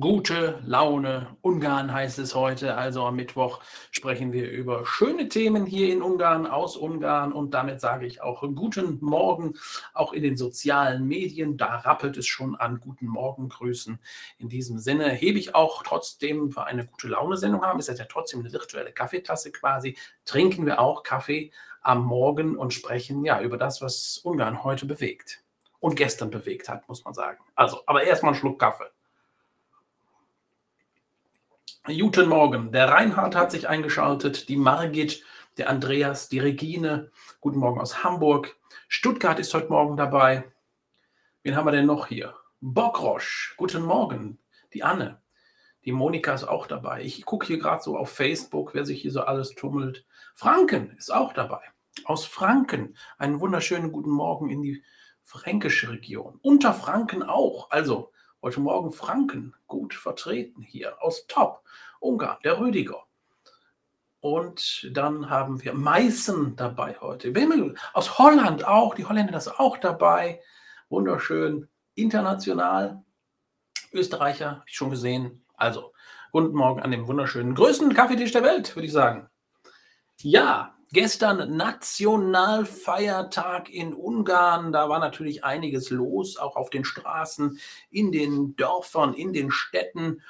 Gute Laune. Ungarn heißt es heute. Also am Mittwoch sprechen wir über schöne Themen hier in Ungarn, aus Ungarn. Und damit sage ich auch guten Morgen, auch in den sozialen Medien. Da rappelt es schon an guten Morgengrüßen. In diesem Sinne hebe ich auch trotzdem für eine gute Laune-Sendung haben. Ist ja trotzdem eine virtuelle Kaffeetasse quasi. Trinken wir auch Kaffee am Morgen und sprechen ja über das, was Ungarn heute bewegt. Und gestern bewegt hat, muss man sagen. Also, aber erstmal einen Schluck Kaffee. Guten Morgen. Der Reinhard hat sich eingeschaltet, die Margit, der Andreas, die Regine. Guten Morgen aus Hamburg. Stuttgart ist heute Morgen dabei. Wen haben wir denn noch hier? Bockrosch. Guten Morgen. Die Anne. Die Monika ist auch dabei. Ich gucke hier gerade so auf Facebook, wer sich hier so alles tummelt. Franken ist auch dabei. Aus Franken. Einen wunderschönen guten Morgen in die fränkische Region. Unter Franken auch. Also Heute Morgen Franken gut vertreten hier aus Top, Ungarn, der Rüdiger. Und dann haben wir Meißen dabei heute. Aus Holland auch, die Holländer ist auch dabei. Wunderschön, international. Österreicher, habe ich schon gesehen. Also, guten Morgen an dem wunderschönen größten Kaffeetisch der Welt, würde ich sagen. Ja, Gestern Nationalfeiertag in Ungarn. Da war natürlich einiges los, auch auf den Straßen, in den Dörfern, in den Städten.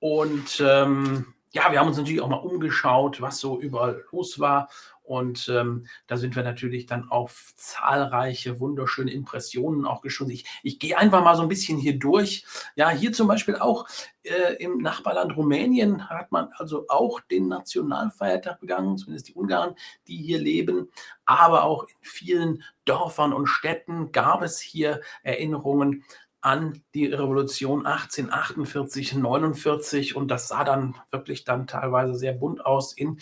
Und ähm, ja, wir haben uns natürlich auch mal umgeschaut, was so überall los war. Und ähm, da sind wir natürlich dann auf zahlreiche wunderschöne Impressionen auch geschossen. Ich, ich gehe einfach mal so ein bisschen hier durch. Ja, hier zum Beispiel auch äh, im Nachbarland Rumänien hat man also auch den Nationalfeiertag begangen, zumindest die Ungarn, die hier leben. Aber auch in vielen Dörfern und Städten gab es hier Erinnerungen an die Revolution 1848, 49 und das sah dann wirklich dann teilweise sehr bunt aus in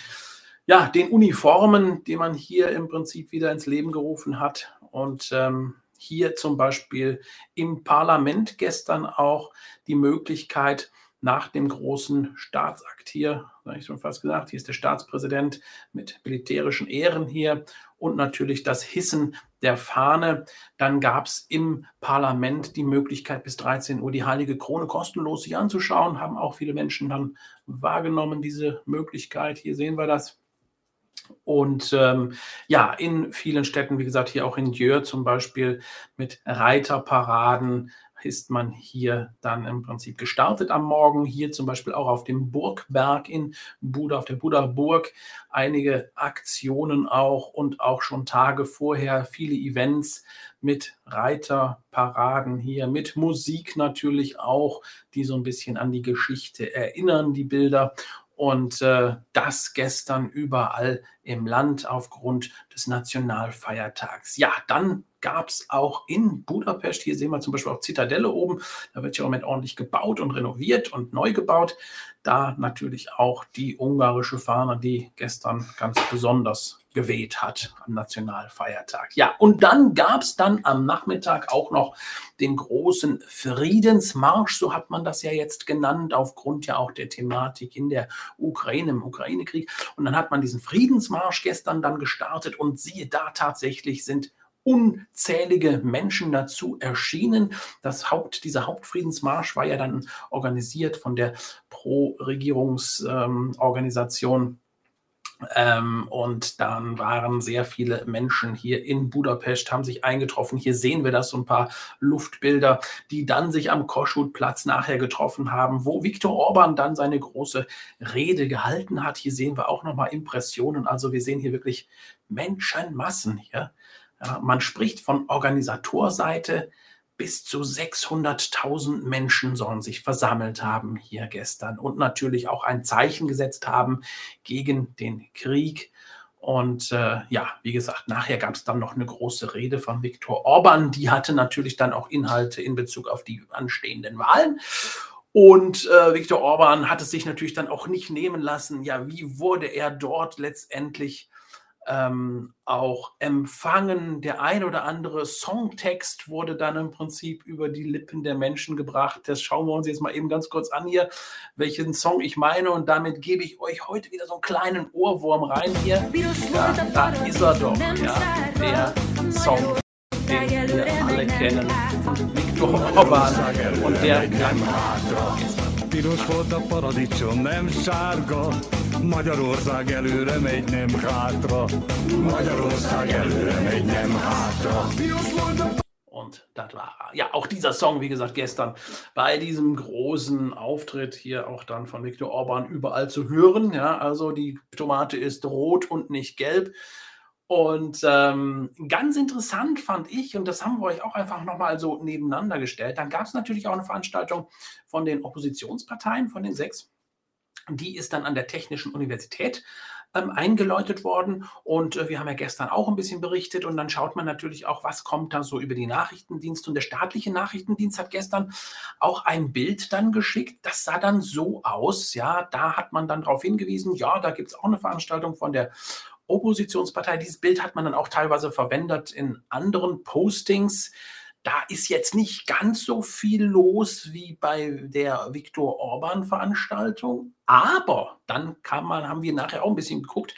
ja, den Uniformen, die man hier im Prinzip wieder ins Leben gerufen hat. Und ähm, hier zum Beispiel im Parlament gestern auch die Möglichkeit, nach dem großen Staatsakt hier, habe ich schon fast gesagt, hier ist der Staatspräsident mit militärischen Ehren hier und natürlich das Hissen der Fahne. Dann gab es im Parlament die Möglichkeit, bis 13 Uhr die Heilige Krone kostenlos sich anzuschauen. Haben auch viele Menschen dann wahrgenommen, diese Möglichkeit. Hier sehen wir das. Und ähm, ja, in vielen Städten, wie gesagt, hier auch in Jör zum Beispiel mit Reiterparaden ist man hier dann im Prinzip gestartet am Morgen. Hier zum Beispiel auch auf dem Burgberg in Buda, auf der Buda Burg, einige Aktionen auch und auch schon Tage vorher viele Events mit Reiterparaden hier, mit Musik natürlich auch, die so ein bisschen an die Geschichte erinnern, die Bilder. Und äh, das gestern überall im Land aufgrund des Nationalfeiertags. Ja, dann gab es auch in Budapest, hier sehen wir zum Beispiel auch Zitadelle oben, da wird ja im Moment ordentlich gebaut und renoviert und neu gebaut. Da natürlich auch die ungarische Fahne, die gestern ganz besonders geweht hat am Nationalfeiertag. Ja, und dann gab es dann am Nachmittag auch noch den großen Friedensmarsch, so hat man das ja jetzt genannt, aufgrund ja auch der Thematik in der Ukraine, im Ukraine-Krieg. Und dann hat man diesen Friedensmarsch gestern dann gestartet und siehe da, tatsächlich sind unzählige Menschen dazu erschienen. Das Haupt, dieser Hauptfriedensmarsch war ja dann organisiert von der Pro-Regierungsorganisation ähm, ähm, und dann waren sehr viele Menschen hier in Budapest, haben sich eingetroffen. Hier sehen wir das, so ein paar Luftbilder, die dann sich am Koschutplatz nachher getroffen haben, wo Viktor Orban dann seine große Rede gehalten hat. Hier sehen wir auch nochmal Impressionen. Also wir sehen hier wirklich Menschenmassen hier. Ja, man spricht von Organisatorseite, bis zu 600.000 Menschen sollen sich versammelt haben hier gestern und natürlich auch ein Zeichen gesetzt haben gegen den Krieg. Und äh, ja, wie gesagt, nachher gab es dann noch eine große Rede von Viktor Orban. Die hatte natürlich dann auch Inhalte in Bezug auf die anstehenden Wahlen. Und äh, Viktor Orban hat es sich natürlich dann auch nicht nehmen lassen. Ja, wie wurde er dort letztendlich ähm, auch empfangen. Der ein oder andere Songtext wurde dann im Prinzip über die Lippen der Menschen gebracht. Das schauen wir uns jetzt mal eben ganz kurz an hier, welchen Song ich meine. Und damit gebe ich euch heute wieder so einen kleinen Ohrwurm rein hier. Ja, da ist er doch, ja, der Song den wir alle kennen, Viktor Orban und der gestern. Piros volt a paradicsom, nem sárga, Magyarország előre megy, nem hátra. Magyarország előre megy, nem hátra. Und das war. Ja, auch dieser Song, wie gesagt, gestern bei diesem großen Auftritt hier auch dann von Viktor Orban überall zu hören. Ja, also die Tomate ist rot und nicht gelb. Und ähm, ganz interessant fand ich, und das haben wir euch auch einfach nochmal so nebeneinander gestellt, dann gab es natürlich auch eine Veranstaltung von den Oppositionsparteien, von den sechs. Die ist dann an der Technischen Universität ähm, eingeläutet worden. Und äh, wir haben ja gestern auch ein bisschen berichtet. Und dann schaut man natürlich auch, was kommt da so über die Nachrichtendienste. Und der staatliche Nachrichtendienst hat gestern auch ein Bild dann geschickt. Das sah dann so aus. Ja, da hat man dann darauf hingewiesen, ja, da gibt es auch eine Veranstaltung von der Oppositionspartei. Dieses Bild hat man dann auch teilweise verwendet in anderen Postings. Da ist jetzt nicht ganz so viel los wie bei der Viktor Orban-Veranstaltung. Aber dann kann man, haben wir nachher auch ein bisschen geguckt.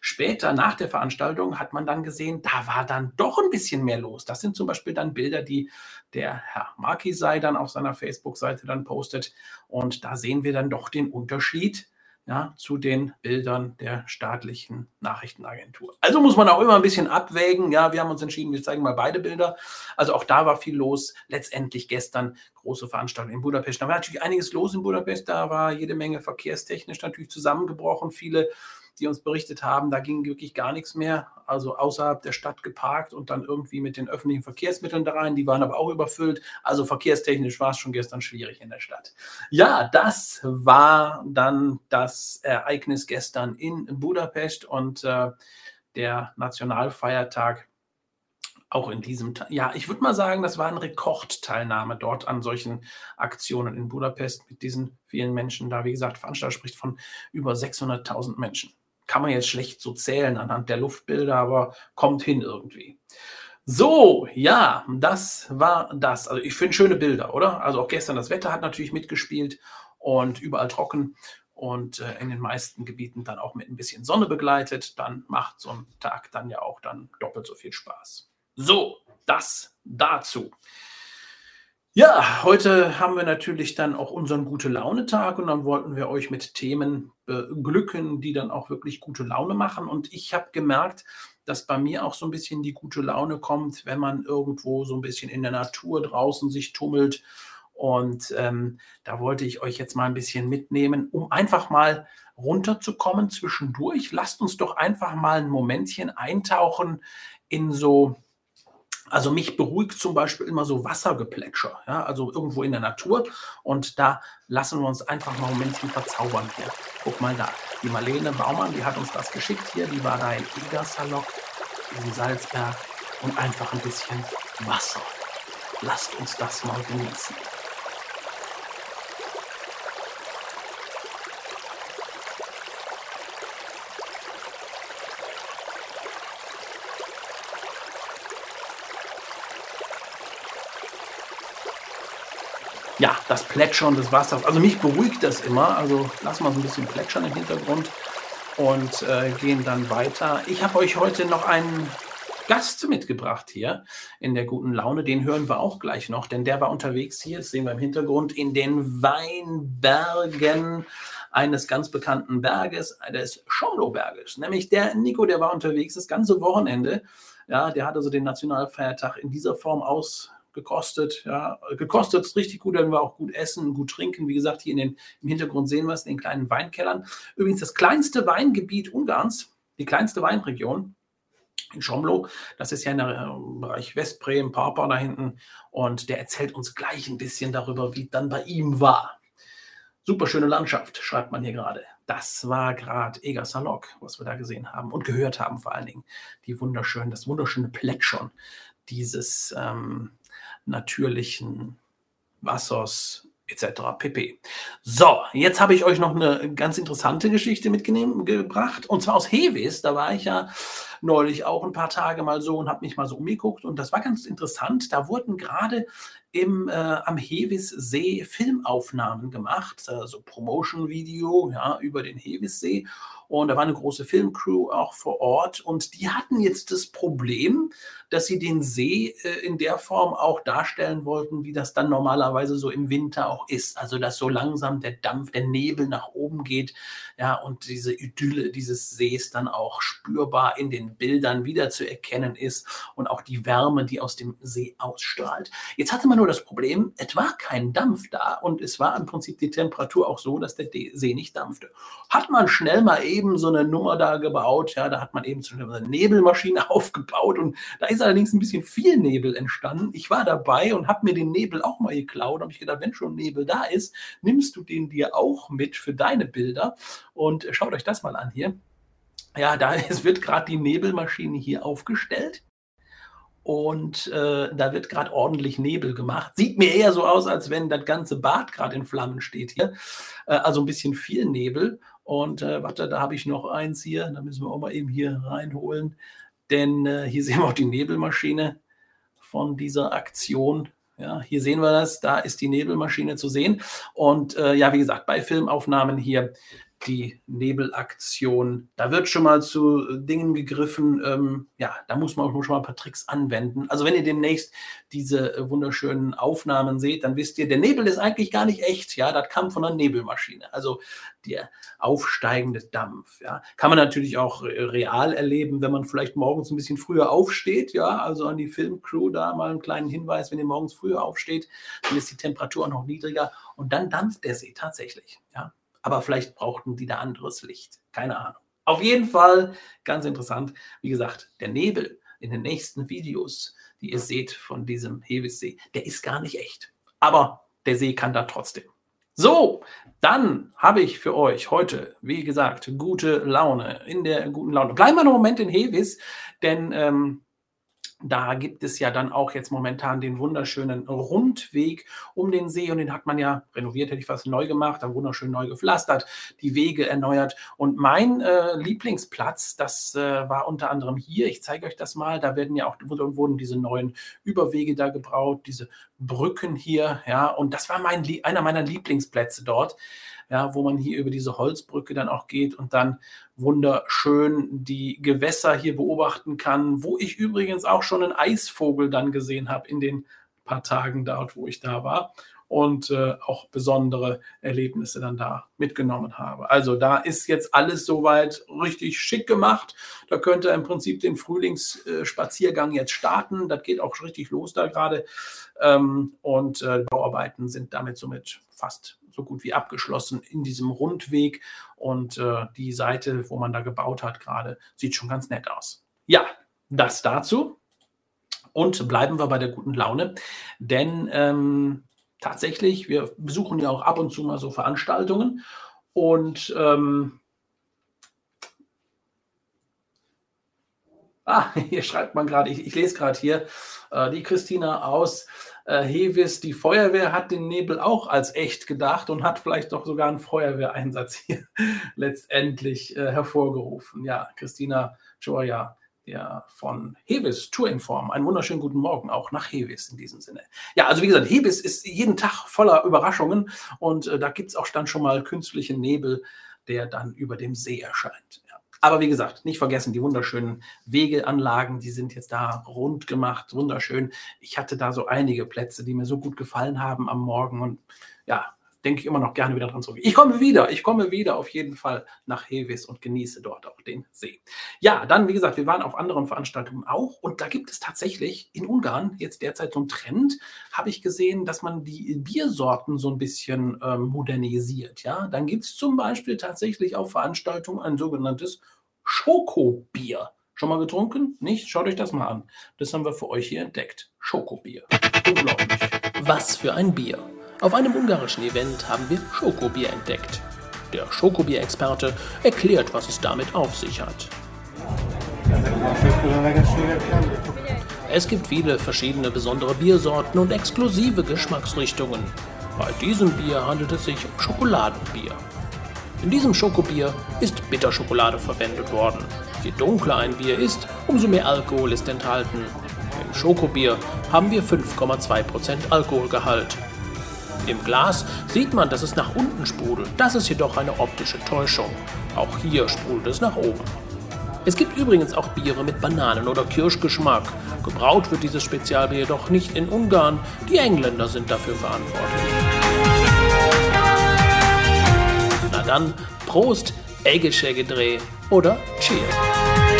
Später nach der Veranstaltung hat man dann gesehen, da war dann doch ein bisschen mehr los. Das sind zum Beispiel dann Bilder, die der Herr Markisei dann auf seiner Facebook-Seite dann postet. Und da sehen wir dann doch den Unterschied ja, zu den Bildern der staatlichen Nachrichtenagentur. Also muss man auch immer ein bisschen abwägen. Ja, wir haben uns entschieden, wir zeigen mal beide Bilder. Also auch da war viel los. Letztendlich gestern große Veranstaltung in Budapest. Da war natürlich einiges los in Budapest. Da war jede Menge verkehrstechnisch natürlich zusammengebrochen. Viele die uns berichtet haben, da ging wirklich gar nichts mehr, also außerhalb der Stadt geparkt und dann irgendwie mit den öffentlichen Verkehrsmitteln da rein. Die waren aber auch überfüllt. Also verkehrstechnisch war es schon gestern schwierig in der Stadt. Ja, das war dann das Ereignis gestern in Budapest und äh, der Nationalfeiertag auch in diesem, ja, ich würde mal sagen, das war eine Rekordteilnahme dort an solchen Aktionen in Budapest mit diesen vielen Menschen da. Wie gesagt, Veranstalter spricht von über 600.000 Menschen kann man jetzt schlecht so zählen anhand der Luftbilder, aber kommt hin irgendwie. So, ja, das war das. Also ich finde schöne Bilder, oder? Also auch gestern das Wetter hat natürlich mitgespielt und überall trocken und äh, in den meisten Gebieten dann auch mit ein bisschen Sonne begleitet. Dann macht so ein Tag dann ja auch dann doppelt so viel Spaß. So, das dazu. Ja, heute haben wir natürlich dann auch unseren gute Laune Tag und dann wollten wir euch mit Themen beglücken, die dann auch wirklich gute Laune machen. Und ich habe gemerkt, dass bei mir auch so ein bisschen die gute Laune kommt, wenn man irgendwo so ein bisschen in der Natur draußen sich tummelt. Und ähm, da wollte ich euch jetzt mal ein bisschen mitnehmen, um einfach mal runterzukommen zwischendurch. Lasst uns doch einfach mal ein Momentchen eintauchen in so also mich beruhigt zum Beispiel immer so Wassergeplätscher, ja, also irgendwo in der Natur. Und da lassen wir uns einfach mal ein Momentchen verzaubern hier. Guck mal da, die Marlene Baumann, die hat uns das geschickt hier. Die war da in Igersalok, in Salzberg und einfach ein bisschen Wasser. Lasst uns das mal genießen. Ja, das Plätschern des Wassers. Also mich beruhigt das immer. Also lassen wir so ein bisschen plätschern im Hintergrund und äh, gehen dann weiter. Ich habe euch heute noch einen Gast mitgebracht hier in der guten Laune. Den hören wir auch gleich noch, denn der war unterwegs hier, das sehen wir im Hintergrund, in den Weinbergen eines ganz bekannten Berges, des Schomlo-Berges. Nämlich der Nico, der war unterwegs das ganze Wochenende. Ja, der hat also den Nationalfeiertag in dieser Form aus gekostet. Ja, gekostet ist richtig gut, dann wir auch gut essen, gut trinken. Wie gesagt, hier in den, im Hintergrund sehen wir es in den kleinen Weinkellern. Übrigens das kleinste Weingebiet Ungarns, die kleinste Weinregion in Schomlo. Das ist ja im Bereich Westbremen, Papa da hinten. Und der erzählt uns gleich ein bisschen darüber, wie dann bei ihm war. Super schöne Landschaft, schreibt man hier gerade. Das war gerade Egersalok, was wir da gesehen haben und gehört haben vor allen Dingen. Die wunderschönen, das wunderschöne Plätschern dieses ähm, natürlichen Wassers etc. pp. So, jetzt habe ich euch noch eine ganz interessante Geschichte mitgebracht und zwar aus Heves. Da war ich ja neulich auch ein paar Tage mal so und habe mich mal so umgeguckt und das war ganz interessant. Da wurden gerade äh, am Hewissee Filmaufnahmen gemacht, also Promotion-Video ja, über den Hewissee. Und da war eine große Filmcrew auch vor Ort. Und die hatten jetzt das Problem, dass sie den See äh, in der Form auch darstellen wollten, wie das dann normalerweise so im Winter auch ist. Also, dass so langsam der Dampf, der Nebel nach oben geht. Ja, und diese Idylle dieses Sees dann auch spürbar in den Bildern wieder zu erkennen ist. Und auch die Wärme, die aus dem See ausstrahlt. Jetzt hatte man nur das Problem, es war kein Dampf da. Und es war im Prinzip die Temperatur auch so, dass der See nicht dampfte. Hat man schnell mal eben so eine Nummer da gebaut. Ja, da hat man eben so eine Nebelmaschine aufgebaut und da ist allerdings ein bisschen viel Nebel entstanden. Ich war dabei und habe mir den Nebel auch mal geklaut. Da habe ich gedacht, wenn schon Nebel da ist, nimmst du den dir auch mit für deine Bilder. Und schaut euch das mal an hier. Ja, da es wird gerade die Nebelmaschine hier aufgestellt und äh, da wird gerade ordentlich Nebel gemacht. Sieht mir eher so aus, als wenn das ganze Bad gerade in Flammen steht hier. Äh, also ein bisschen viel Nebel. Und äh, warte, da habe ich noch eins hier. Da müssen wir auch mal eben hier reinholen. Denn äh, hier sehen wir auch die Nebelmaschine von dieser Aktion. Ja, hier sehen wir das. Da ist die Nebelmaschine zu sehen. Und äh, ja, wie gesagt, bei Filmaufnahmen hier die Nebelaktion. Da wird schon mal zu Dingen gegriffen. Ähm, ja, da muss man auch schon mal ein paar Tricks anwenden. Also wenn ihr demnächst diese äh, wunderschönen Aufnahmen seht, dann wisst ihr, der Nebel ist eigentlich gar nicht echt. Ja, das kam von einer Nebelmaschine. Also der aufsteigende Dampf. Ja, kann man natürlich auch real erleben, wenn man vielleicht morgens ein bisschen früher aufsteht. Ja, also an die Filmcrew da mal einen kleinen Hinweis, wenn ihr morgens früher aufsteht, dann ist die Temperatur noch niedriger und dann dampft der See tatsächlich. Ja, aber vielleicht brauchten die da anderes Licht. Keine Ahnung. Auf jeden Fall ganz interessant. Wie gesagt, der Nebel in den nächsten Videos, die ihr seht von diesem Hewissee, der ist gar nicht echt. Aber der See kann da trotzdem. So, dann habe ich für euch heute, wie gesagt, gute Laune. In der guten Laune. Bleiben wir einen Moment in Hevis, denn ähm, da gibt es ja dann auch jetzt momentan den wunderschönen Rundweg um den See und den hat man ja renoviert, hätte ich fast neu gemacht, dann wunderschön neu gepflastert, die Wege erneuert. Und mein äh, Lieblingsplatz, das äh, war unter anderem hier. Ich zeige euch das mal. Da werden ja auch wurden diese neuen Überwege da gebaut, diese Brücken hier, ja. Und das war mein einer meiner Lieblingsplätze dort ja, wo man hier über diese Holzbrücke dann auch geht und dann wunderschön die Gewässer hier beobachten kann, wo ich übrigens auch schon einen Eisvogel dann gesehen habe in den paar Tagen dort, wo ich da war und äh, auch besondere Erlebnisse dann da mitgenommen habe. Also da ist jetzt alles soweit richtig schick gemacht. Da könnte im Prinzip den Frühlingsspaziergang jetzt starten. Das geht auch richtig los da gerade. Ähm, und äh, Bauarbeiten sind damit somit fast so gut wie abgeschlossen in diesem Rundweg. Und äh, die Seite, wo man da gebaut hat, gerade sieht schon ganz nett aus. Ja, das dazu. Und bleiben wir bei der guten Laune, denn ähm, tatsächlich, wir besuchen ja auch ab und zu mal so Veranstaltungen und ähm, Ah, hier schreibt man gerade, ich, ich, lese gerade hier, äh, die Christina aus äh, Hevis, die Feuerwehr hat den Nebel auch als echt gedacht und hat vielleicht doch sogar einen Feuerwehreinsatz hier letztendlich äh, hervorgerufen. Ja, Christina Joya, der von Hevis Tourinform. Einen wunderschönen guten Morgen auch nach Hevis in diesem Sinne. Ja, also wie gesagt, Hevis ist jeden Tag voller Überraschungen und äh, da gibt es auch dann schon mal künstlichen Nebel, der dann über dem See erscheint. Ja. Aber wie gesagt, nicht vergessen, die wunderschönen Wegeanlagen, die sind jetzt da rund gemacht, wunderschön. Ich hatte da so einige Plätze, die mir so gut gefallen haben am Morgen und ja, denke ich immer noch gerne wieder dran zurück. Ich komme wieder, ich komme wieder auf jeden Fall nach Hevis und genieße dort auch den See. Ja, dann, wie gesagt, wir waren auf anderen Veranstaltungen auch und da gibt es tatsächlich in Ungarn jetzt derzeit so einen Trend, habe ich gesehen, dass man die Biersorten so ein bisschen ähm, modernisiert. Ja, dann gibt es zum Beispiel tatsächlich auf Veranstaltungen ein sogenanntes Schokobier. Schon mal getrunken? Nicht? Schaut euch das mal an. Das haben wir für euch hier entdeckt. Schokobier. Unglaublich. Was für ein Bier. Auf einem ungarischen Event haben wir Schokobier entdeckt. Der Schokobier-Experte erklärt, was es damit auf sich hat. Es gibt viele verschiedene besondere Biersorten und exklusive Geschmacksrichtungen. Bei diesem Bier handelt es sich um Schokoladenbier. In diesem Schokobier ist Bitterschokolade verwendet worden. Je dunkler ein Bier ist, umso mehr Alkohol ist enthalten. Im Schokobier haben wir 5,2% Alkoholgehalt. Im Glas sieht man, dass es nach unten sprudelt. Das ist jedoch eine optische Täuschung. Auch hier sprudelt es nach oben. Es gibt übrigens auch Biere mit Bananen- oder Kirschgeschmack. Gebraut wird dieses Spezialbier jedoch nicht in Ungarn. Die Engländer sind dafür verantwortlich. Na dann, Prost, Eggische Gedreh oder Cheers.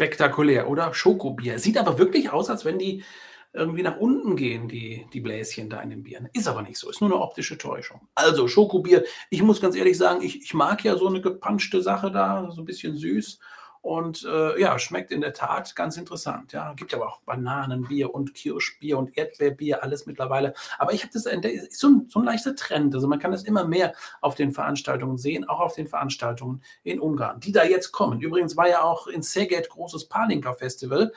Spektakulär, oder? Schokobier. Sieht aber wirklich aus, als wenn die irgendwie nach unten gehen, die, die Bläschen da in den Bieren. Ist aber nicht so, ist nur eine optische Täuschung. Also Schokobier, ich muss ganz ehrlich sagen, ich, ich mag ja so eine gepanschte Sache da, so ein bisschen süß. Und äh, ja, schmeckt in der Tat ganz interessant. Ja, gibt aber auch Bananenbier und Kirschbier und Erdbeerbier, alles mittlerweile. Aber ich habe das so ein, so ein leichter Trend. Also man kann das immer mehr auf den Veranstaltungen sehen, auch auf den Veranstaltungen in Ungarn, die da jetzt kommen. Übrigens war ja auch in Szeged großes Palinka Festival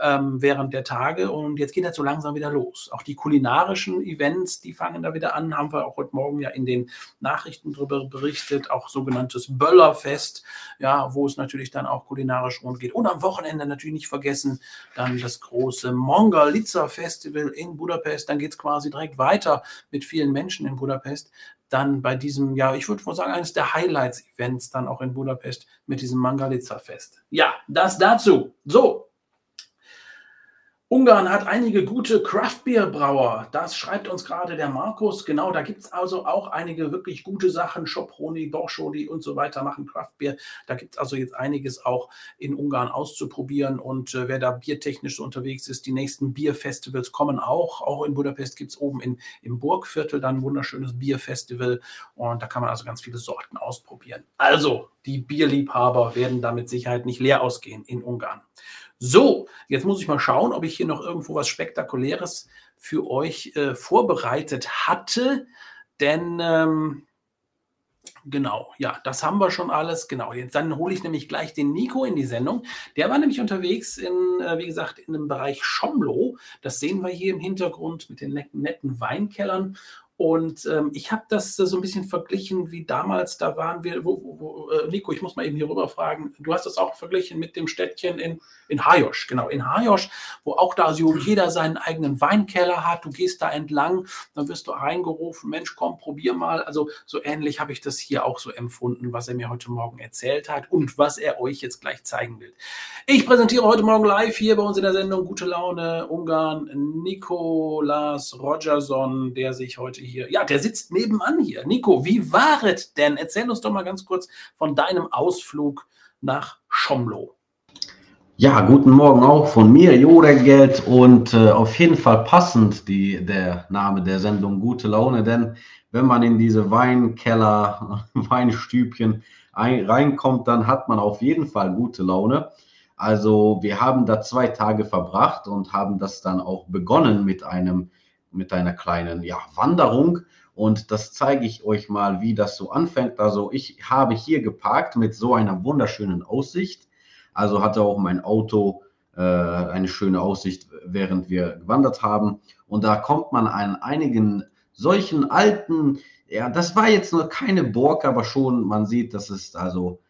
ähm, während der Tage. Und jetzt geht das so langsam wieder los. Auch die kulinarischen Events, die fangen da wieder an, haben wir auch heute Morgen ja in den Nachrichten darüber berichtet. Auch sogenanntes Böllerfest, ja, wo es natürlich dann auch kulinarisch rund geht. Und am Wochenende natürlich nicht vergessen, dann das große Mongolica Festival in Budapest. Dann geht es quasi direkt weiter mit vielen Menschen in Budapest dann bei diesem, ja, ich würde mal sagen, eines der Highlights-Events dann auch in Budapest mit diesem Mangalitza-Fest. Ja, das dazu. So, Ungarn hat einige gute Craft-Bier-Brauer. Das schreibt uns gerade der Markus. Genau, da gibt es also auch einige wirklich gute Sachen. Schoproni, Borschodi und so weiter machen Craft-Bier. Da gibt es also jetzt einiges auch in Ungarn auszuprobieren. Und äh, wer da biertechnisch unterwegs ist, die nächsten Bierfestivals kommen auch. Auch in Budapest gibt es oben in, im Burgviertel dann ein wunderschönes Bierfestival. Und da kann man also ganz viele Sorten ausprobieren. Also, die Bierliebhaber werden da mit Sicherheit nicht leer ausgehen in Ungarn. So, jetzt muss ich mal schauen, ob ich hier noch irgendwo was Spektakuläres für euch äh, vorbereitet hatte. Denn ähm, genau, ja, das haben wir schon alles. Genau, jetzt dann hole ich nämlich gleich den Nico in die Sendung. Der war nämlich unterwegs in, äh, wie gesagt, in dem Bereich Schomlo. Das sehen wir hier im Hintergrund mit den netten Weinkellern. Und ähm, ich habe das so ein bisschen verglichen wie damals, da waren wir, wo, wo, wo, äh, Nico, ich muss mal eben hier rüber fragen, du hast das auch verglichen mit dem Städtchen in, in Hajosch, genau, in Hajosch, wo auch da so jeder seinen eigenen Weinkeller hat, du gehst da entlang, dann wirst du reingerufen, Mensch, komm, probier mal. Also so ähnlich habe ich das hier auch so empfunden, was er mir heute Morgen erzählt hat und was er euch jetzt gleich zeigen will. Ich präsentiere heute Morgen live hier bei uns in der Sendung Gute Laune Ungarn Nikolas Rogerson, der sich heute hier, ja, der sitzt nebenan hier. Nico, wie war es denn? Erzähl uns doch mal ganz kurz von deinem Ausflug nach Schomlo. Ja, guten Morgen auch von mir, Jodegeld und äh, auf jeden Fall passend die, der Name der Sendung Gute Laune, denn wenn man in diese Weinkeller, Weinstübchen ein, reinkommt, dann hat man auf jeden Fall gute Laune. Also wir haben da zwei Tage verbracht und haben das dann auch begonnen mit einem mit einer kleinen ja, Wanderung. Und das zeige ich euch mal, wie das so anfängt. Also ich habe hier geparkt mit so einer wunderschönen Aussicht. Also hatte auch mein Auto äh, eine schöne Aussicht, während wir gewandert haben. Und da kommt man an einigen solchen alten, ja, das war jetzt nur keine Burg, aber schon, man sieht, das ist also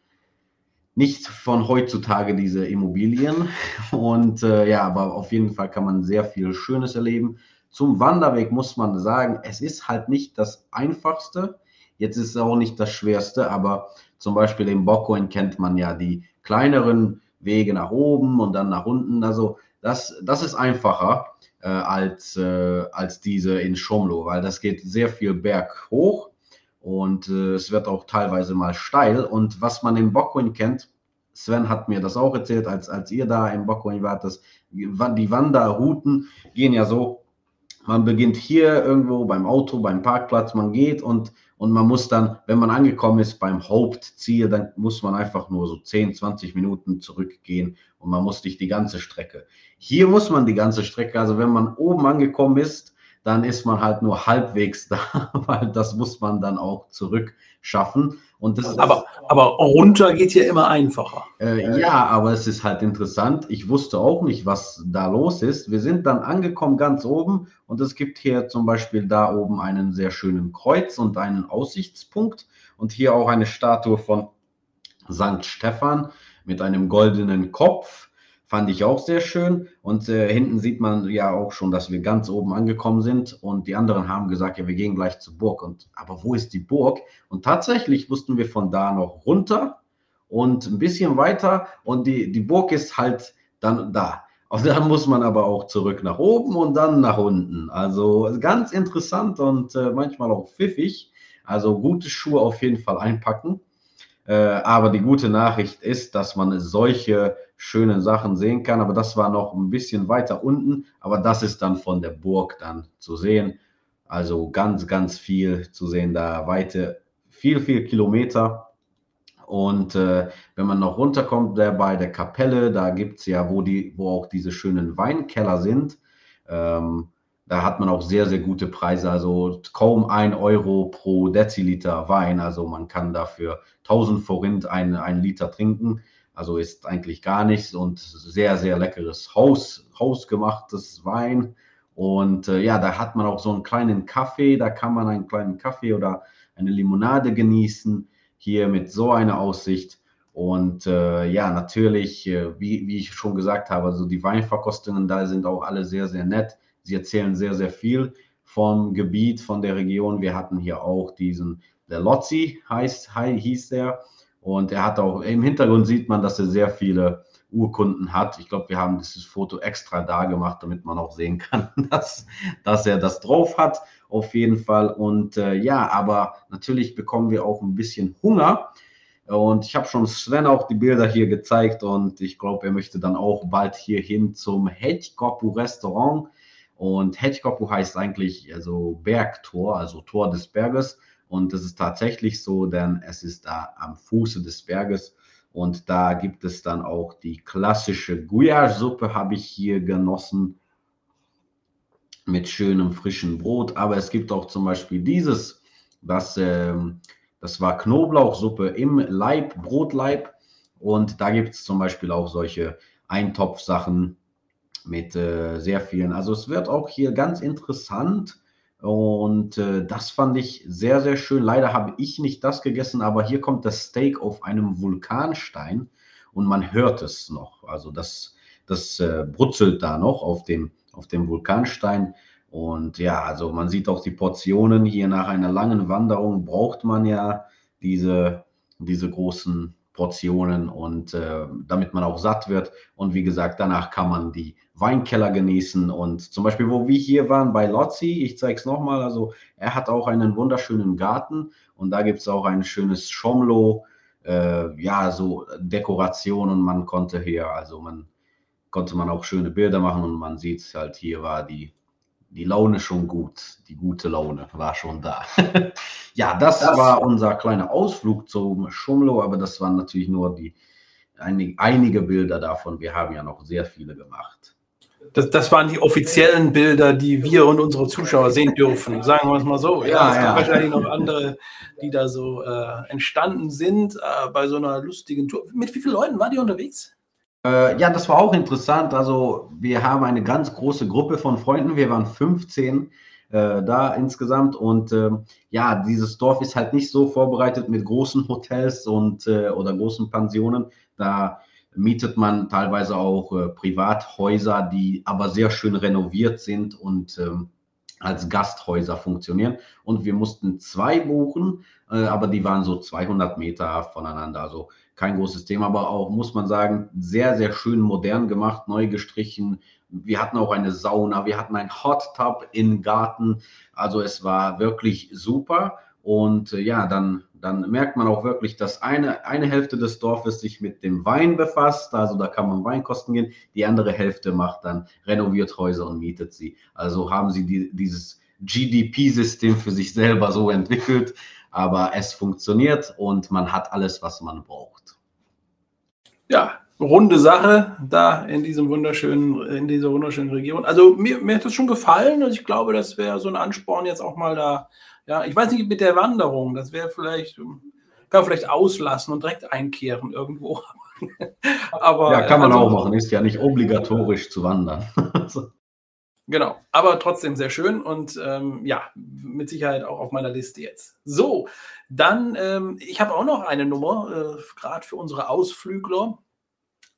nicht von heutzutage diese Immobilien. Und äh, ja, aber auf jeden Fall kann man sehr viel Schönes erleben. Zum Wanderweg muss man sagen, es ist halt nicht das einfachste. Jetzt ist es auch nicht das schwerste, aber zum Beispiel im Boccoin kennt man ja die kleineren Wege nach oben und dann nach unten. Also das, das ist einfacher äh, als, äh, als diese in Schomlo, weil das geht sehr viel berg hoch und äh, es wird auch teilweise mal steil. Und was man in Boccoin kennt, Sven hat mir das auch erzählt, als, als ihr da im Boccoin wart, dass die Wanderrouten gehen ja so, man beginnt hier irgendwo beim Auto, beim Parkplatz, man geht und, und man muss dann, wenn man angekommen ist beim Hauptziel, dann muss man einfach nur so 10, 20 Minuten zurückgehen und man muss nicht die ganze Strecke. Hier muss man die ganze Strecke, also wenn man oben angekommen ist, dann ist man halt nur halbwegs da, weil das muss man dann auch zurück schaffen. Und das aber, aber runter geht ja immer einfacher. Äh, ja, aber es ist halt interessant. Ich wusste auch nicht, was da los ist. Wir sind dann angekommen ganz oben und es gibt hier zum Beispiel da oben einen sehr schönen Kreuz und einen Aussichtspunkt und hier auch eine Statue von St. Stephan mit einem goldenen Kopf Fand ich auch sehr schön. Und äh, hinten sieht man ja auch schon, dass wir ganz oben angekommen sind. Und die anderen haben gesagt, ja, wir gehen gleich zur Burg. Und aber wo ist die Burg? Und tatsächlich mussten wir von da noch runter und ein bisschen weiter. Und die, die Burg ist halt dann da. Und dann muss man aber auch zurück nach oben und dann nach unten. Also ganz interessant und äh, manchmal auch pfiffig. Also gute Schuhe auf jeden Fall einpacken. Äh, aber die gute Nachricht ist, dass man solche schönen Sachen sehen kann. Aber das war noch ein bisschen weiter unten. Aber das ist dann von der Burg dann zu sehen. Also ganz, ganz viel zu sehen. Da weite, viel, viel Kilometer. Und äh, wenn man noch runterkommt, der bei der Kapelle, da gibt es ja, wo, die, wo auch diese schönen Weinkeller sind. Ähm, da hat man auch sehr, sehr gute Preise, also kaum ein Euro pro Deziliter Wein. Also man kann dafür 1000 Forint ein, ein Liter trinken. Also ist eigentlich gar nichts und sehr, sehr leckeres Haus, hausgemachtes Wein. Und äh, ja, da hat man auch so einen kleinen Kaffee, da kann man einen kleinen Kaffee oder eine Limonade genießen, hier mit so einer Aussicht. Und äh, ja, natürlich, äh, wie, wie ich schon gesagt habe, also die Weinverkostungen da sind auch alle sehr, sehr nett Sie erzählen sehr, sehr viel vom Gebiet, von der Region. Wir hatten hier auch diesen, der Lotzi heißt, hieß der. Und er hat auch, im Hintergrund sieht man, dass er sehr viele Urkunden hat. Ich glaube, wir haben dieses Foto extra da gemacht, damit man auch sehen kann, dass, dass er das drauf hat, auf jeden Fall. Und äh, ja, aber natürlich bekommen wir auch ein bisschen Hunger. Und ich habe schon Sven auch die Bilder hier gezeigt und ich glaube, er möchte dann auch bald hier hin zum Hedgekopu Restaurant. Und Hedgekopu heißt eigentlich also Bergtor, also Tor des Berges. Und das ist tatsächlich so, denn es ist da am Fuße des Berges. Und da gibt es dann auch die klassische Gouillage-Suppe, habe ich hier genossen, mit schönem frischen Brot. Aber es gibt auch zum Beispiel dieses, das, äh, das war Knoblauchsuppe im Leib, Brotleib. Und da gibt es zum Beispiel auch solche Eintopfsachen, mit äh, sehr vielen. Also es wird auch hier ganz interessant und äh, das fand ich sehr, sehr schön. Leider habe ich nicht das gegessen, aber hier kommt das Steak auf einem Vulkanstein und man hört es noch. Also das, das äh, brutzelt da noch auf dem, auf dem Vulkanstein. Und ja, also man sieht auch die Portionen hier nach einer langen Wanderung braucht man ja diese, diese großen Portionen und äh, damit man auch satt wird. Und wie gesagt, danach kann man die Weinkeller genießen. Und zum Beispiel, wo wir hier waren bei Lotzi, ich zeige es nochmal, also er hat auch einen wunderschönen Garten und da gibt es auch ein schönes Schomlo, äh, ja, so Dekoration und man konnte hier, also man konnte man auch schöne Bilder machen und man sieht es halt, hier war die die Laune schon gut. Die gute Laune war schon da. ja, das, das, war unser kleiner Ausflug zum Schumlo, aber das waren natürlich nur die einig, einige Bilder davon. Wir haben ja noch sehr viele gemacht. Das, das, waren die offiziellen Bilder, die wir und unsere Zuschauer sehen dürfen, sagen wir es mal so. Ja, ja es gibt ja. wahrscheinlich noch andere, die da so äh, entstanden sind äh, bei so einer lustigen Tour. Mit wie vielen Leuten war die unterwegs? Äh, ja, das war auch interessant. Also wir haben eine ganz große Gruppe von Freunden. Wir waren 15 äh, da insgesamt. Und äh, ja, dieses Dorf ist halt nicht so vorbereitet mit großen Hotels und äh, oder großen Pensionen. Da mietet man teilweise auch äh, Privathäuser, die aber sehr schön renoviert sind und ähm, als Gasthäuser funktionieren. Und wir mussten zwei buchen, äh, aber die waren so 200 Meter voneinander. Also kein großes Thema, aber auch, muss man sagen, sehr, sehr schön modern gemacht, neu gestrichen. Wir hatten auch eine Sauna, wir hatten ein Hot Tub im Garten. Also es war wirklich super. Und äh, ja, dann, dann merkt man auch wirklich, dass eine, eine Hälfte des Dorfes sich mit dem Wein befasst. Also da kann man Weinkosten gehen. Die andere Hälfte macht dann, renoviert Häuser und mietet sie. Also haben sie die, dieses GDP-System für sich selber so entwickelt. Aber es funktioniert und man hat alles, was man braucht ja, runde Sache da in diesem wunderschönen, in dieser wunderschönen Region. Also mir, mir hat das schon gefallen und ich glaube, das wäre so ein Ansporn jetzt auch mal da. Ja, ich weiß nicht mit der Wanderung, das wäre vielleicht, kann man vielleicht auslassen und direkt einkehren irgendwo. aber, ja, kann man also, auch machen. Ist ja nicht obligatorisch zu wandern. Genau, aber trotzdem sehr schön und ähm, ja, mit Sicherheit auch auf meiner Liste jetzt. So, dann, ähm, ich habe auch noch eine Nummer, äh, gerade für unsere Ausflügler.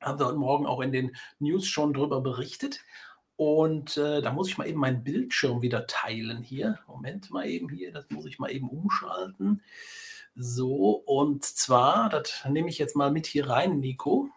Haben wir heute Morgen auch in den News schon drüber berichtet. Und äh, da muss ich mal eben meinen Bildschirm wieder teilen hier. Moment mal eben hier, das muss ich mal eben umschalten. So, und zwar, das nehme ich jetzt mal mit hier rein, Nico.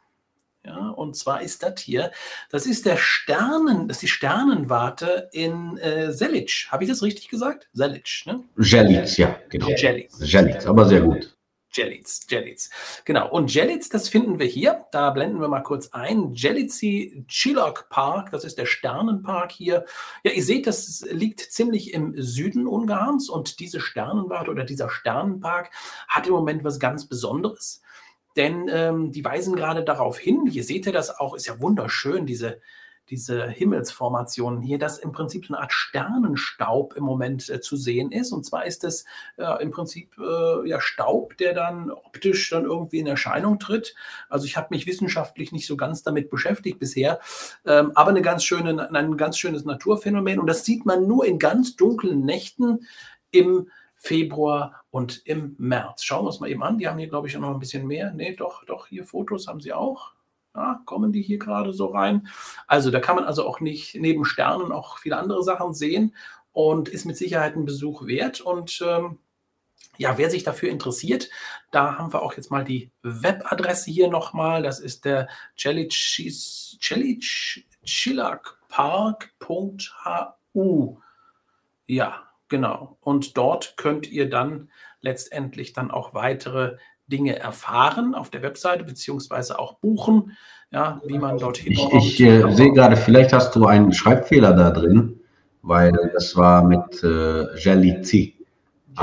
Ja, und zwar ist das hier, das ist der Sternen, das ist die Sternenwarte in äh, Selic. Habe ich das richtig gesagt? Selic, ne? Jelitz, ja, genau. Jelitz, aber sehr gut. Jelitz, Jelitz. Genau. Und Jelitz, das finden wir hier. Da blenden wir mal kurz ein. Jelitzi Chilok Park, das ist der Sternenpark hier. Ja, ihr seht, das liegt ziemlich im Süden Ungarns und diese Sternenwarte oder dieser Sternenpark hat im Moment was ganz Besonderes. Denn ähm, die weisen gerade darauf hin, hier seht ihr das auch, ist ja wunderschön, diese, diese Himmelsformationen hier, dass im Prinzip so eine Art Sternenstaub im Moment äh, zu sehen ist. Und zwar ist es äh, im Prinzip äh, ja Staub, der dann optisch dann irgendwie in Erscheinung tritt. Also ich habe mich wissenschaftlich nicht so ganz damit beschäftigt bisher, ähm, aber eine ganz schöne, ein ganz schönes Naturphänomen. Und das sieht man nur in ganz dunklen Nächten im Februar und im März. Schauen wir uns mal eben an. Die haben hier, glaube ich, noch ein bisschen mehr. Nee, doch, doch, hier Fotos haben sie auch. Ja, kommen die hier gerade so rein? Also da kann man also auch nicht neben Sternen auch viele andere Sachen sehen und ist mit Sicherheit ein Besuch wert. Und ähm, ja, wer sich dafür interessiert, da haben wir auch jetzt mal die Webadresse hier nochmal. Das ist der Chilakpark.hu. Ja, Genau. Und dort könnt ihr dann letztendlich dann auch weitere Dinge erfahren auf der Webseite beziehungsweise auch buchen, ja, wie man dorthin ich. Ich äh, sehe gerade, vielleicht hast du einen Schreibfehler da drin, weil das war mit äh, Jelly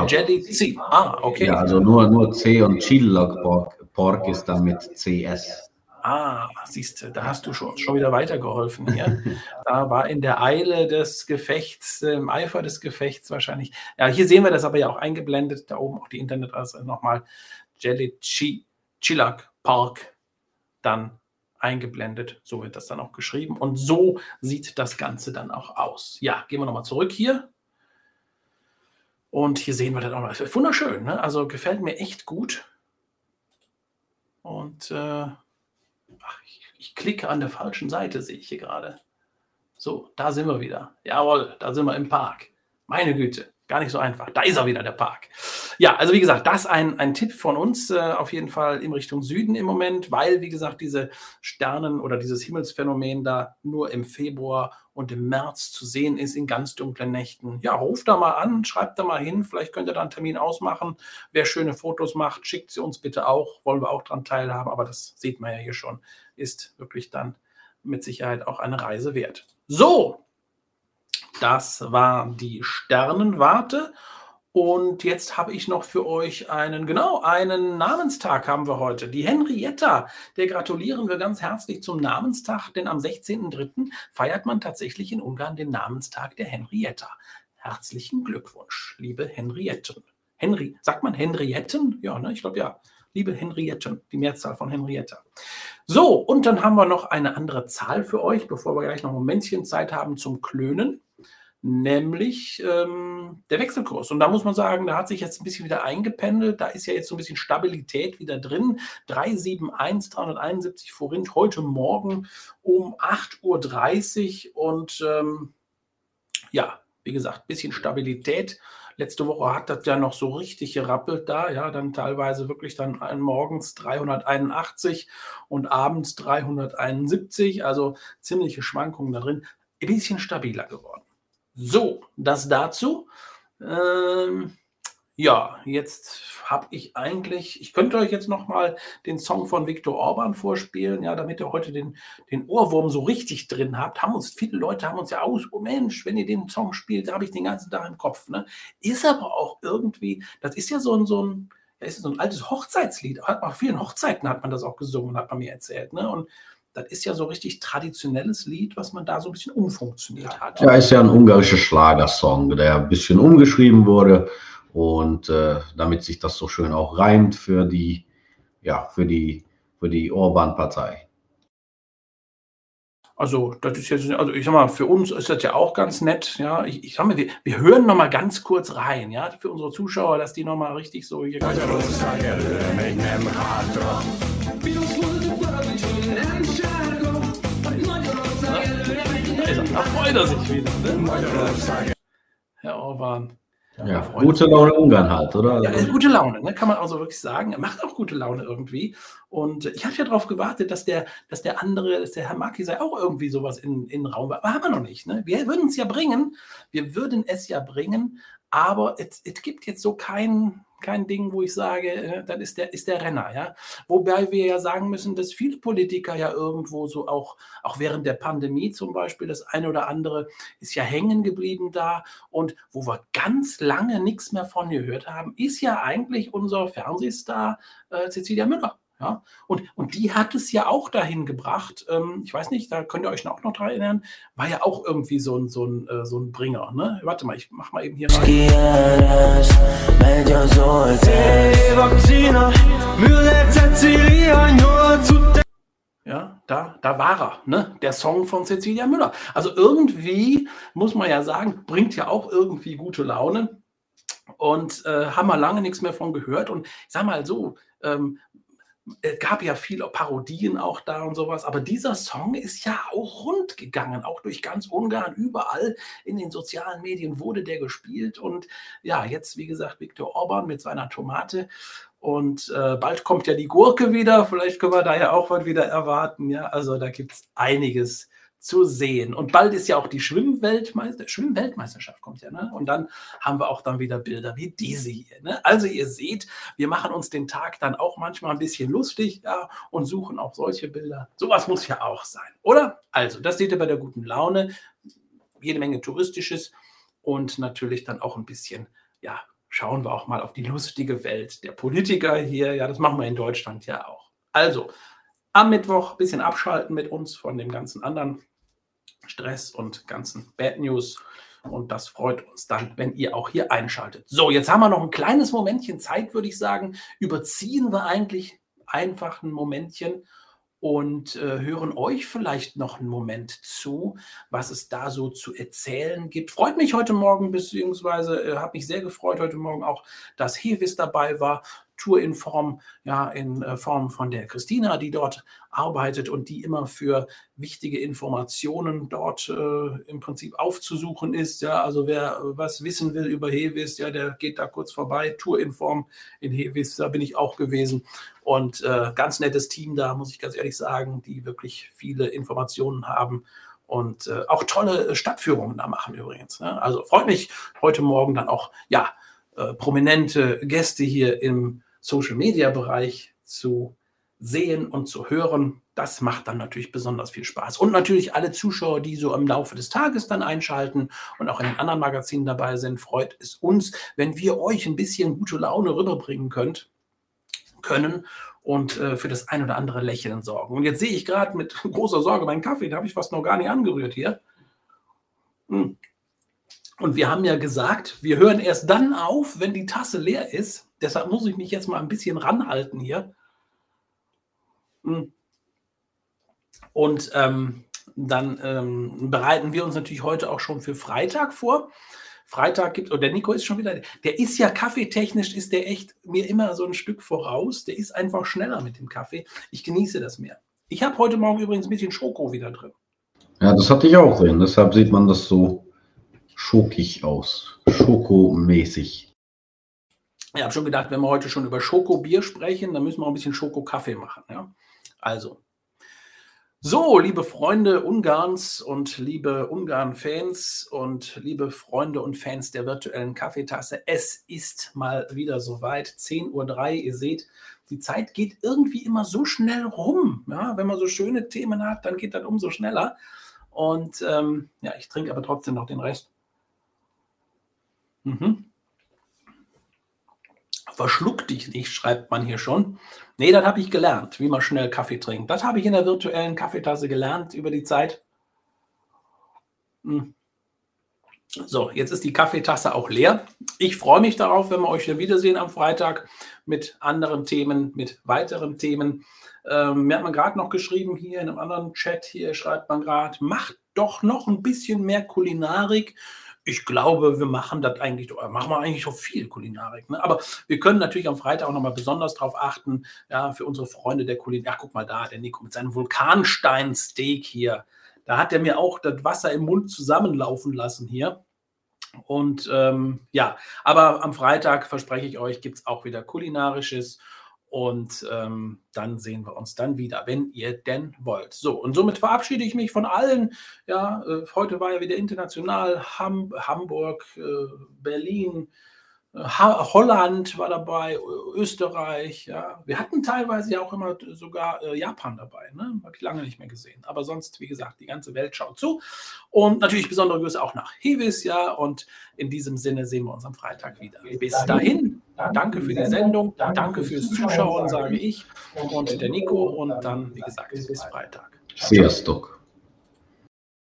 Jelly C. Ah, okay. Ja, also nur, nur C und Chilog Pork ist dann mit CS. Ah, siehst du, da hast du schon, schon wieder weitergeholfen hier. da war in der Eile des Gefechts, im Eifer des Gefechts wahrscheinlich. Ja, hier sehen wir das aber ja auch eingeblendet. Da oben auch die Internetadresse nochmal. Jelici Chilak Park dann eingeblendet. So wird das dann auch geschrieben. Und so sieht das Ganze dann auch aus. Ja, gehen wir nochmal zurück hier. Und hier sehen wir das auch mal. Wunderschön, ne? Also gefällt mir echt gut. Und äh, Ach, ich, ich klicke an der falschen Seite, sehe ich hier gerade. So, da sind wir wieder. Jawohl, da sind wir im Park. Meine Güte, gar nicht so einfach. Da ist er wieder, der Park. Ja, also wie gesagt, das ein, ein Tipp von uns äh, auf jeden Fall in Richtung Süden im Moment, weil, wie gesagt, diese Sternen oder dieses Himmelsphänomen da nur im Februar und im März zu sehen ist in ganz dunklen Nächten. Ja, ruft da mal an, schreibt da mal hin, vielleicht könnt ihr da einen Termin ausmachen. Wer schöne Fotos macht, schickt sie uns bitte auch, wollen wir auch daran teilhaben, aber das sieht man ja hier schon, ist wirklich dann mit Sicherheit auch eine Reise wert. So, das war die Sternenwarte. Und jetzt habe ich noch für euch einen, genau, einen Namenstag haben wir heute. Die Henrietta, der gratulieren wir ganz herzlich zum Namenstag, denn am 16.03. feiert man tatsächlich in Ungarn den Namenstag der Henrietta. Herzlichen Glückwunsch, liebe Henrietten. Henry, sagt man Henrietten? Ja, ne, ich glaube ja. Liebe Henrietten, die Mehrzahl von Henrietta. So, und dann haben wir noch eine andere Zahl für euch, bevor wir gleich noch ein Momentchen Zeit haben zum Klönen nämlich ähm, der Wechselkurs. Und da muss man sagen, da hat sich jetzt ein bisschen wieder eingependelt. Da ist ja jetzt so ein bisschen Stabilität wieder drin. 371, 371 Forint heute Morgen um 8.30 Uhr. Und ähm, ja, wie gesagt, ein bisschen Stabilität. Letzte Woche hat das ja noch so richtig gerappelt da, ja, dann teilweise wirklich dann morgens 381 und abends 371, also ziemliche Schwankungen da drin. Ein bisschen stabiler geworden. So, das dazu. Ähm, ja, jetzt habe ich eigentlich, ich könnte euch jetzt nochmal den Song von Viktor Orban vorspielen, ja, damit ihr heute den, den Ohrwurm so richtig drin habt. Haben uns, viele Leute haben uns ja aus, oh Mensch, wenn ihr den Song spielt, da habe ich den ganzen Tag im Kopf. Ne? Ist aber auch irgendwie, das ist ja so ein, so ein, ja, ist so ein altes Hochzeitslied. Hat man vielen Hochzeiten hat man das auch gesungen, hat man mir erzählt. Ne? Und das ist ja so richtig traditionelles Lied, was man da so ein bisschen umfunktioniert hat. Ja, ist ja ein ungarischer Schlagersong, der ein bisschen umgeschrieben wurde und äh, damit sich das so schön auch reimt für die, ja, für die, für die Orban-Partei. Also, das ist jetzt, also ich sag mal, für uns ist das ja auch ganz nett. Ja, ich, ich sag mal, wir, wir hören noch mal ganz kurz rein, ja, für unsere Zuschauer, dass die noch mal richtig so hier. Da freut er sich wieder, ne? Herr Orban. Ja, gute Laune Ungarn halt, oder? Ja, ist gute Laune, ne? kann man also wirklich sagen. Er macht auch gute Laune irgendwie. Und ich habe ja darauf gewartet, dass der, dass der andere, dass der Herr Maki sei auch irgendwie sowas in, in den Raum war. Aber haben wir noch nicht. Ne? Wir würden es ja bringen. Wir würden es ja bringen. Aber es, gibt jetzt so kein, kein Ding, wo ich sage, äh, dann ist der, ist der Renner. Ja? Wobei wir ja sagen müssen, dass viele Politiker ja irgendwo so auch, auch während der Pandemie zum Beispiel, das eine oder andere ist ja hängen geblieben da. Und wo wir ganz lange nichts mehr von gehört haben, ist ja eigentlich unser Fernsehstar äh, Cecilia Müller. Ja, und, und die hat es ja auch dahin gebracht. Ähm, ich weiß nicht, da könnt ihr euch auch noch daran erinnern, war ja auch irgendwie so ein, so ein, äh, so ein Bringer. Ne? Warte mal, ich mach mal eben hier rein. Ja, da, da war er, ne? Der Song von Cecilia Müller. Also irgendwie, muss man ja sagen, bringt ja auch irgendwie gute Laune. Und äh, haben wir lange nichts mehr von gehört. Und ich sag mal so, ähm, es gab ja viele Parodien auch da und sowas, aber dieser Song ist ja auch rund gegangen, auch durch ganz Ungarn, überall in den sozialen Medien wurde der gespielt und ja, jetzt wie gesagt Viktor Orban mit seiner Tomate und äh, bald kommt ja die Gurke wieder, vielleicht können wir da ja auch was wieder erwarten, ja, also da gibt es einiges zu sehen. Und bald ist ja auch die Schwimmweltmeister Schwimmweltmeisterschaft kommt ja, ne? Und dann haben wir auch dann wieder Bilder wie diese hier. Ne? Also ihr seht, wir machen uns den Tag dann auch manchmal ein bisschen lustig ja, und suchen auch solche Bilder. Sowas muss ja auch sein, oder? Also, das seht ihr bei der guten Laune. Jede Menge Touristisches und natürlich dann auch ein bisschen, ja, schauen wir auch mal auf die lustige Welt der Politiker hier. Ja, das machen wir in Deutschland ja auch. Also, am Mittwoch ein bisschen abschalten mit uns von dem ganzen anderen Stress und ganzen Bad News. Und das freut uns dann, wenn ihr auch hier einschaltet. So, jetzt haben wir noch ein kleines Momentchen Zeit, würde ich sagen. Überziehen wir eigentlich einfach ein Momentchen und äh, hören euch vielleicht noch einen Moment zu, was es da so zu erzählen gibt. Freut mich heute Morgen, beziehungsweise äh, habe mich sehr gefreut heute Morgen auch, dass Hevis dabei war. Tour in Form, ja, in äh, Form von der Christina, die dort arbeitet und die immer für wichtige Informationen dort äh, im Prinzip aufzusuchen ist. Ja, also wer was wissen will über Hevis, ja, der geht da kurz vorbei. Tour in Form in Hevis, da bin ich auch gewesen. Und äh, ganz nettes Team da, muss ich ganz ehrlich sagen, die wirklich viele Informationen haben und äh, auch tolle Stadtführungen da machen übrigens. Ne? Also freut mich heute Morgen dann auch, ja, äh, prominente Gäste hier im Social-Media-Bereich zu sehen und zu hören. Das macht dann natürlich besonders viel Spaß. Und natürlich alle Zuschauer, die so im Laufe des Tages dann einschalten und auch in den anderen Magazinen dabei sind, freut es uns, wenn wir euch ein bisschen gute Laune rüberbringen könnt, können und äh, für das ein oder andere Lächeln sorgen. Und jetzt sehe ich gerade mit großer Sorge meinen Kaffee, den habe ich fast noch gar nicht angerührt hier. Hm. Und wir haben ja gesagt, wir hören erst dann auf, wenn die Tasse leer ist. Deshalb muss ich mich jetzt mal ein bisschen ranhalten hier. Hm. Und ähm, dann ähm, bereiten wir uns natürlich heute auch schon für Freitag vor. Freitag gibt, und der Nico ist schon wieder, der ist ja kaffeetechnisch, ist der echt mir immer so ein Stück voraus. Der ist einfach schneller mit dem Kaffee. Ich genieße das mehr. Ich habe heute Morgen übrigens ein bisschen Schoko wieder drin. Ja, das hatte ich auch drin. Deshalb sieht man das so schokig aus. Schokomäßig. Ich habe schon gedacht, wenn wir heute schon über Schokobier sprechen, dann müssen wir auch ein bisschen Schokokaffee machen. Ja? Also, so, liebe Freunde Ungarns und liebe Ungarn-Fans und liebe Freunde und Fans der virtuellen Kaffeetasse, es ist mal wieder soweit, 10.03 Uhr. Ihr seht, die Zeit geht irgendwie immer so schnell rum. Ja? Wenn man so schöne Themen hat, dann geht das umso schneller. Und ähm, ja, ich trinke aber trotzdem noch den Rest. Mhm. Verschluck dich nicht, schreibt man hier schon. Nee, das habe ich gelernt, wie man schnell Kaffee trinkt. Das habe ich in der virtuellen Kaffeetasse gelernt über die Zeit. Hm. So, jetzt ist die Kaffeetasse auch leer. Ich freue mich darauf, wenn wir euch wiedersehen am Freitag mit anderen Themen, mit weiteren Themen. Ähm, mir hat man gerade noch geschrieben hier in einem anderen Chat, hier schreibt man gerade, macht doch noch ein bisschen mehr Kulinarik. Ich glaube, wir machen das eigentlich, machen wir eigentlich schon viel Kulinarik. Ne? Aber wir können natürlich am Freitag auch nochmal besonders darauf achten, ja, für unsere Freunde der Kulinarik. Guck mal da, der Nico mit seinem Vulkanstein-Steak hier. Da hat er mir auch das Wasser im Mund zusammenlaufen lassen hier. Und ähm, ja, aber am Freitag verspreche ich euch, gibt es auch wieder kulinarisches. Und ähm, dann sehen wir uns dann wieder, wenn ihr denn wollt. So, und somit verabschiede ich mich von allen. Ja, äh, heute war ja wieder international. Ham Hamburg, äh, Berlin, Holland war dabei, Österreich, ja. Wir hatten teilweise ja auch immer sogar äh, Japan dabei, ne? Habe ich lange nicht mehr gesehen. Aber sonst, wie gesagt, die ganze Welt schaut zu. Und natürlich besondere Grüße auch nach Hevis, ja. Und in diesem Sinne sehen wir uns am Freitag wieder. Bis dahin, danke für die Sendung, danke fürs Zuschauen, sage ich und der Nico. Und dann, wie gesagt, bis Freitag. Sziasztok!